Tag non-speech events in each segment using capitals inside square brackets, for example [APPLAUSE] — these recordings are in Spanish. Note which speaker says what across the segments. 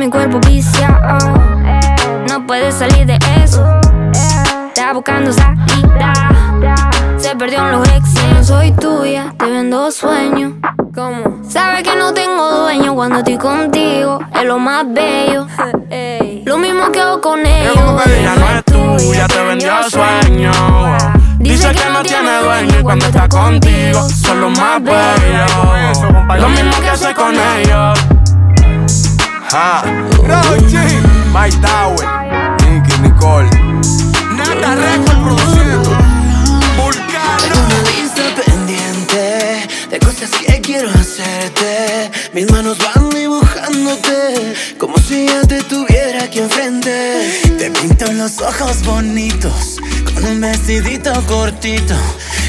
Speaker 1: mi cuerpo viciado. No puedes salir de eso. Está buscando salida. Se perdió en los ex. No soy tuya, te vendo sueños. ¿Cómo? Sabes que no tengo dueño cuando estoy contigo. Es lo más bello. Lo mismo que hago con ellos.
Speaker 2: Ella no es tuya, te vendió sueños. Dice que no tiene dueño y cuando está contigo son los más bellos. Lo mismo que hace con ellos.
Speaker 3: Ah, Rochi, Mike Tower, Nicky Nicole. Nada Record produciendo. Vulcano.
Speaker 4: Una lista pendiente de cosas que quiero hacerte. Mis manos van dibujándote como si ya te tuviera aquí enfrente. Te pinto los ojos bonitos con un vestidito cortito.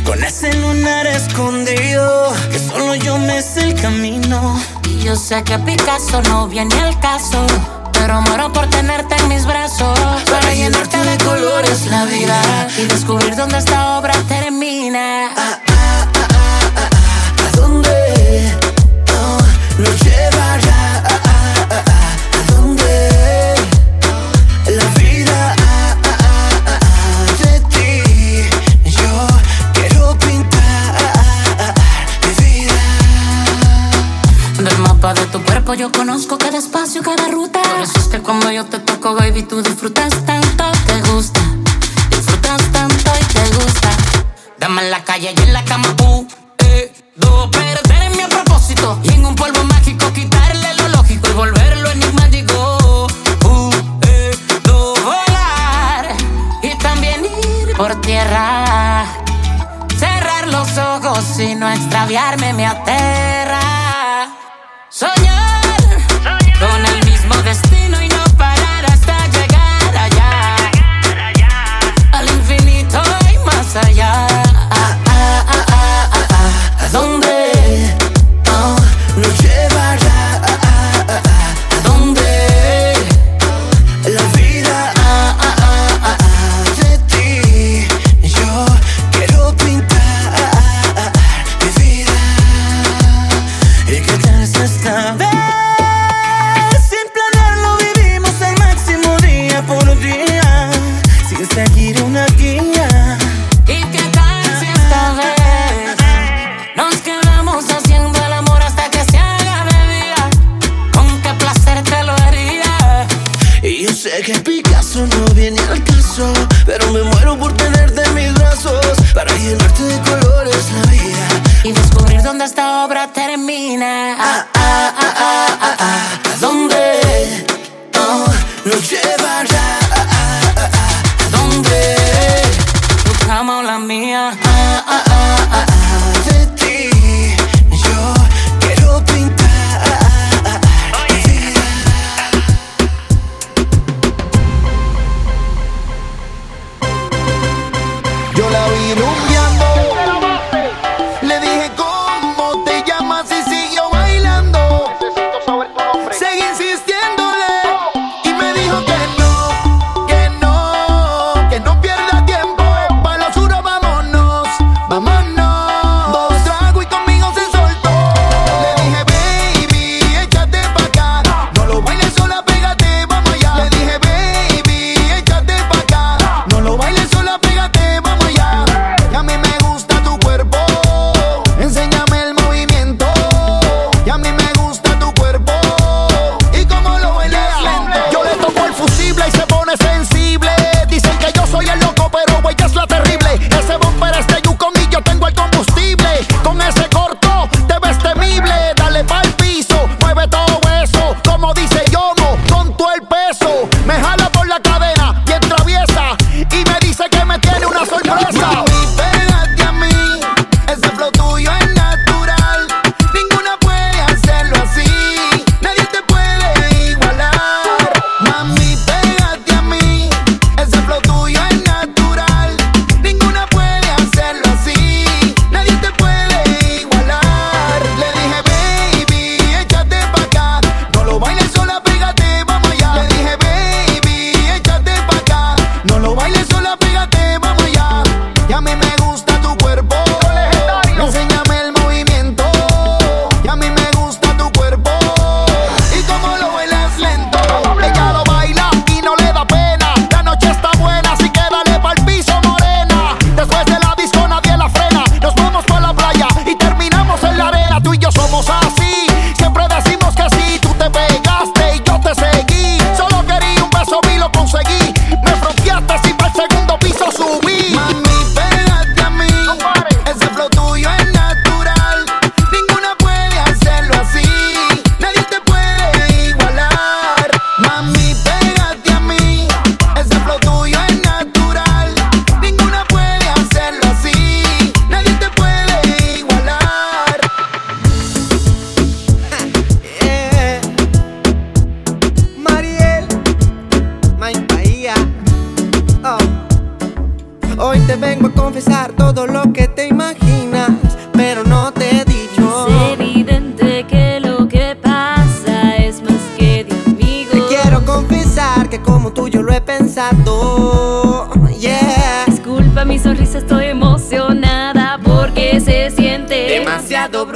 Speaker 4: Con ese lunar escondido que solo yo me sé el camino.
Speaker 5: Y yo sé que Picasso no viene al caso. Pero muero por tenerte en mis brazos. Para llenarte de colores la vida. Y descubrir dónde esta obra termina.
Speaker 4: Ah, ah, ah, ¿A dónde no, yo
Speaker 5: conozco cada espacio, cada ruta. Por eso es que cuando yo te toco, baby, tú disfrutas tanto. Te gusta, disfrutas tanto y te gusta. Dame en la calle y en la cama, uh, eh, do. Perderme a propósito y en un polvo mágico quitarle lo lógico y volverlo enigmático. Uh, eh, do. Volar y también ir por tierra. Cerrar los ojos y no extraviarme me aterra. Soñar, destino y
Speaker 4: Picasso no viene al caso Pero me muero por tenerte en mis brazos Para llenarte de colores la vida
Speaker 5: Y descubrir dónde esta obra termina.
Speaker 4: Ah, ah, ah, ah, ah, ah. ¿A dónde oh, nos llevará a, dónde
Speaker 6: tu cama o la mía.
Speaker 7: El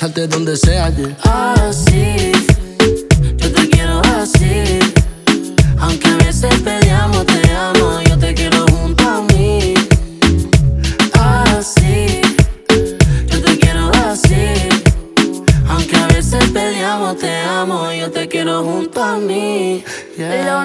Speaker 7: besarte donde sea.
Speaker 8: Así, yo te quiero así. Aunque a veces peleamos, te amo. Yo te quiero junto a mí. Así, yo te quiero así. Aunque a veces peleamos, te amo. Yo te quiero junto a mí. Lo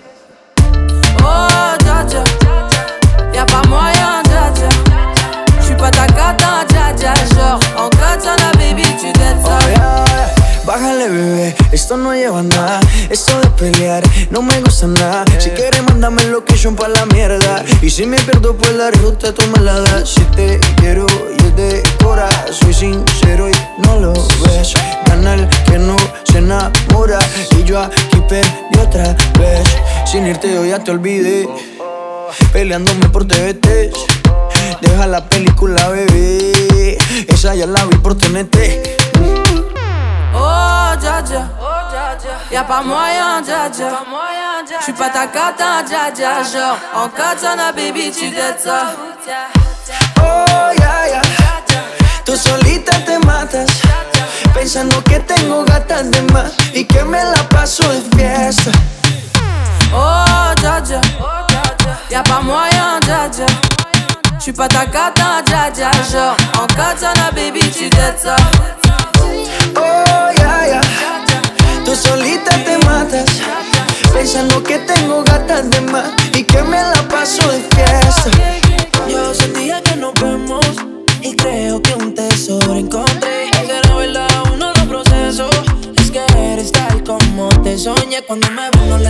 Speaker 9: Oh, Dja Y'a pas moyen, Dja Je J'suis pas ta cata, Dja Dja. Genre, en katana, baby, tu dettes ça.
Speaker 10: Oh, yeah. Bájale, bebé, esto no lleva nada. Esto de pelear no me gusta nada. Si quieres, mándame location pa' la mierda. Y si me pierdo, pues la ruta tú me la das. Si te quiero y es de cora, soy sincero y no lo ves. Canal que no enamora Y yo aquí perdí otra vez Sin irte yo ya te olvidé Peleándome por TVT Deja la película, bebé Esa ya la vi por TNT
Speaker 9: Oh, ya, ya Y'a pas moyen, dja dja. J'suis pas ta cata, dja dja. Genre, en oh, katana, baby, tu dettes ça.
Speaker 10: Oh, ya, yeah, ya. Yeah. Tú solita te matas, pensando que tengo gatas de más y que me la paso de fiesta.
Speaker 9: Oh, ya, ya, y'a pas moyen, ya, ya. J'suis pas ta cata, ya, ya, oh, genre. En katana, baby, tu dettes ça.
Speaker 10: Oh, ya, ya, tú solita te matas, pensando que tengo gatas de más y que me la paso de fiesta.
Speaker 11: Yo sentía que nos vemos y creo que un encontré que la verdad uno lo proceso. Es que eres tal como te soñé cuando me uno le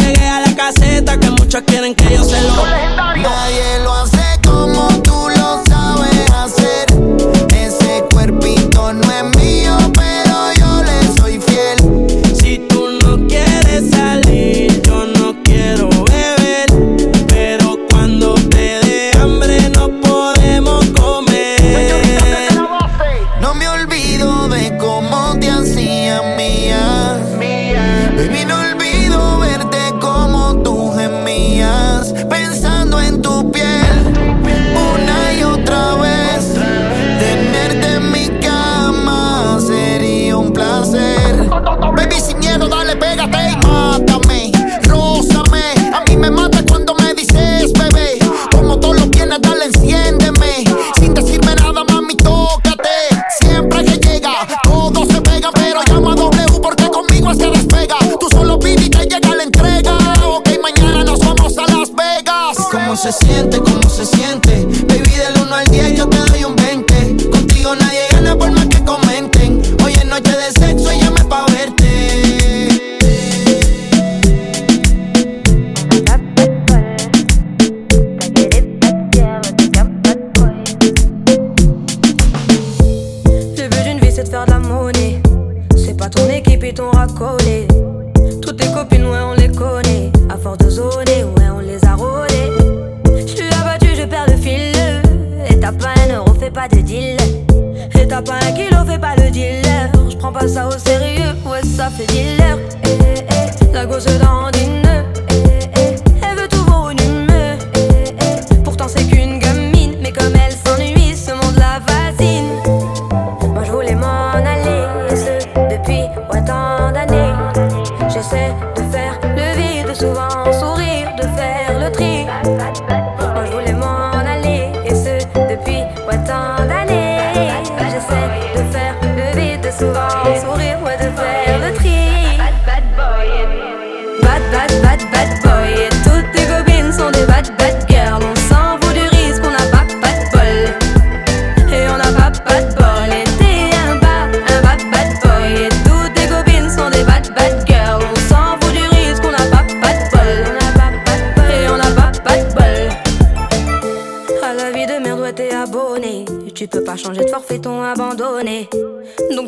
Speaker 9: Pas ton équipe et ton racolé.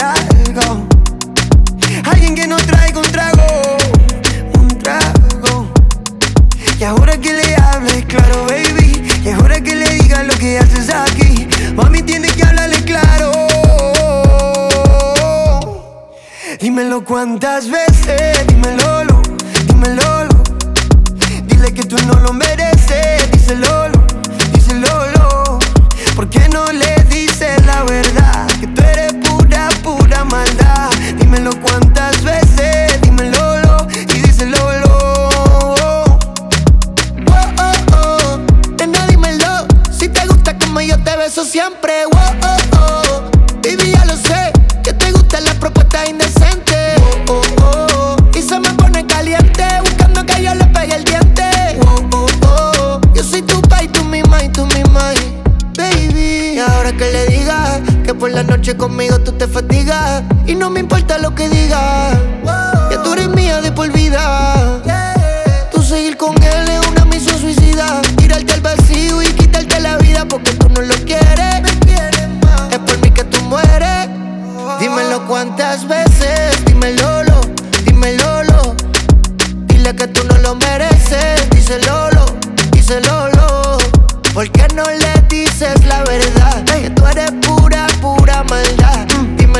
Speaker 4: algo. Alguien que no traiga un trago, un trago. Y ahora que le hables claro, baby. Y ahora que le digas lo que haces aquí. Mami, tienes que hablarle claro. Dímelo cuántas veces, dímelo, lo, dímelo. lo. Dile que tú no lo mereces, díselo, lo, díselo. lo. ¿Por qué no le Dímelo cuántas veces, dímelo lo, y díselo. lo. Oh, oh, oh, nena, dímelo. Si te gusta como yo te beso siempre. Oh, oh, oh, baby, ya lo sé. Que te gustan las propuestas indecentes. Oh, oh, oh, y se me pone caliente buscando que yo le pegue el diente. Oh, oh, oh, yo soy tu pa' y tú mi ma y tú mi ma, baby. Y ahora que le digas que por la noche conmigo tú te fatigas y no me importa lo que digas. Ya tú eres mía de por vida. Tú seguir con él es una misión suicida. Tirarte al vacío y quitarte la vida porque tú no lo quieres. Es por mí que tú mueres. Dímelo cuántas veces, dímelo, lo, dímelo. lo. Dile que tú no lo mereces. Díselo, lo, díselo. lo. ¿Por qué no le dices la verdad? Que tú eres.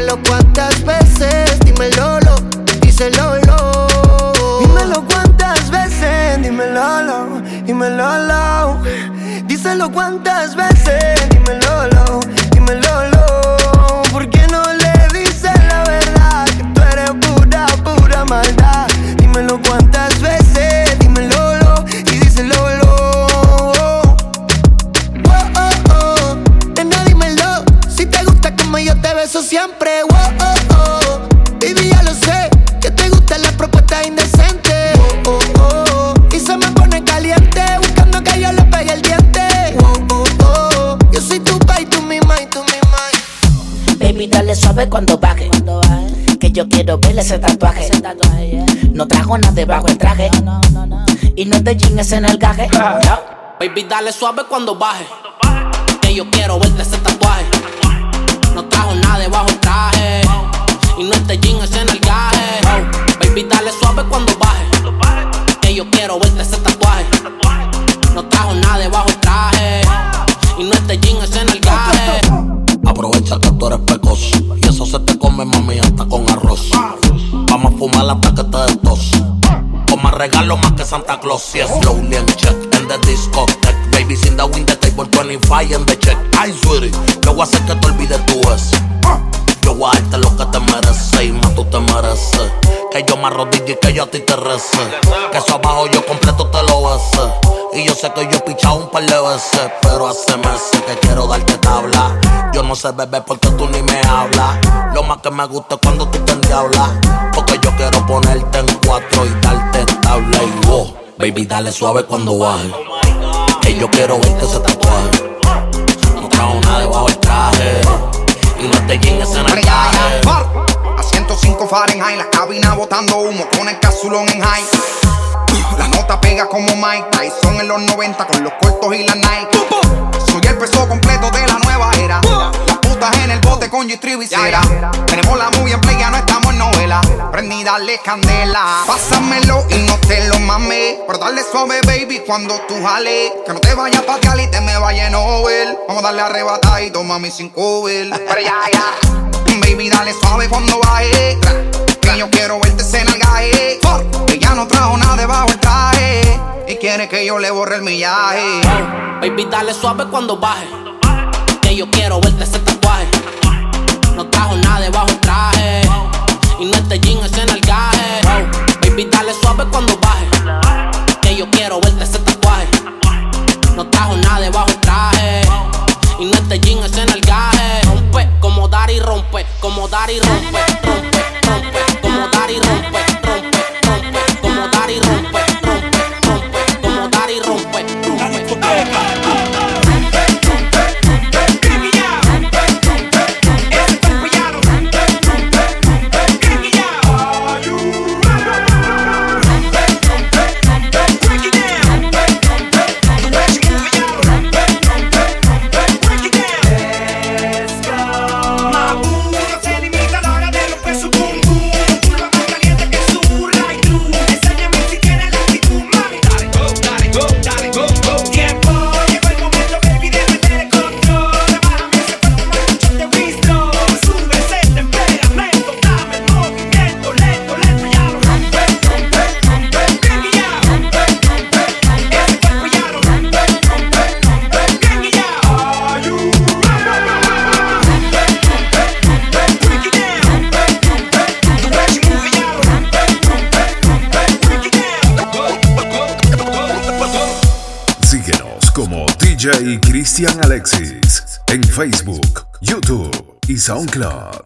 Speaker 4: Dímelo cuántas veces, dímelo, lo, díselo. lo. Dímelo cuántas veces, dímelo, lo, dímelo. lo. Díselo cuántas veces, dímelo, lo, dímelo. lo. ¿Por qué no le dices la verdad? Que tú eres pura, pura maldad. Dímelo cuántas veces, dímelo, lo, y díselo. lo. Oh,
Speaker 12: ese tatuaje. No trajo nada debajo el traje. Y no te jeans [LAUGHS] en el gaje.
Speaker 13: Baby, dale suave cuando baje. Que yo quiero verte ese tatuaje. No trajo nada debajo el traje. Y no te jeans en el gaje. Baby, dale suave cuando baje. Que yo quiero verte ese tatuaje. No trajo nada debajo el traje. Y no te jeans en el gaje.
Speaker 14: Aprovecha que tú eres fumar hasta que te des tos. Con más regalo más que Santa Claus. Yes, slowly and check in the discotheque. Baby, sin the win the table 25 en the check. Ay, sweetie, yo voy a hacer que te olvides tu ex. Yo voy a darte lo que te mereces y más tú te mereces. Que yo me arrodille y que yo a ti te rece. Que eso abajo yo completo te lo bese. Y yo sé que yo he pichado un par de veces. Pero hace meses que quiero darte tabla. Yo no sé beber porque tú ni me hablas. Lo más que me gusta es cuando tú te endiablas. Porque yo quiero ponerte en cuatro y darte tabla y wow. Baby, dale suave cuando baje. Que yo quiero verte ese tatuaje. No trajo nada debajo del traje. Y no te en el traje.
Speaker 15: A 105 Fahrenheit, la cabina botando humo con el casulón en high. La nota pega como Mike Tyson en los 90 con los cortos y la Nike. Soy el peso completo de la nueva era. Las putas en el bote con cera. Tenemos la muy en play, ya no estamos en novela. Prendí, dale candela. Pásamelo y no te lo mames. Pero dale suave, baby, cuando tú jales. Que no te vayas pa' Cali y te me vaya en Nobel. Vamos a darle arrebatadito, mami, sin cover. Pero ya, ya. Baby, dale suave cuando baje. Que yo quiero verte en el gaje. Que ya no trajo nada debajo el traje. Y quiere que yo le borre el millaje.
Speaker 13: Baby, dale suave cuando baje. Que yo quiero verte ese tatuaje. No trajo nada debajo el traje. Y no te jeans en el gaje. Baby, dale suave cuando baje. Que yo quiero verte ese tatuaje. No trajo nada debajo el traje. Y no te jeans en el gaje. Dar y rompe. Como dar y rompe. Rompe, rompe. Como dar y rompe.
Speaker 16: SoundCloud.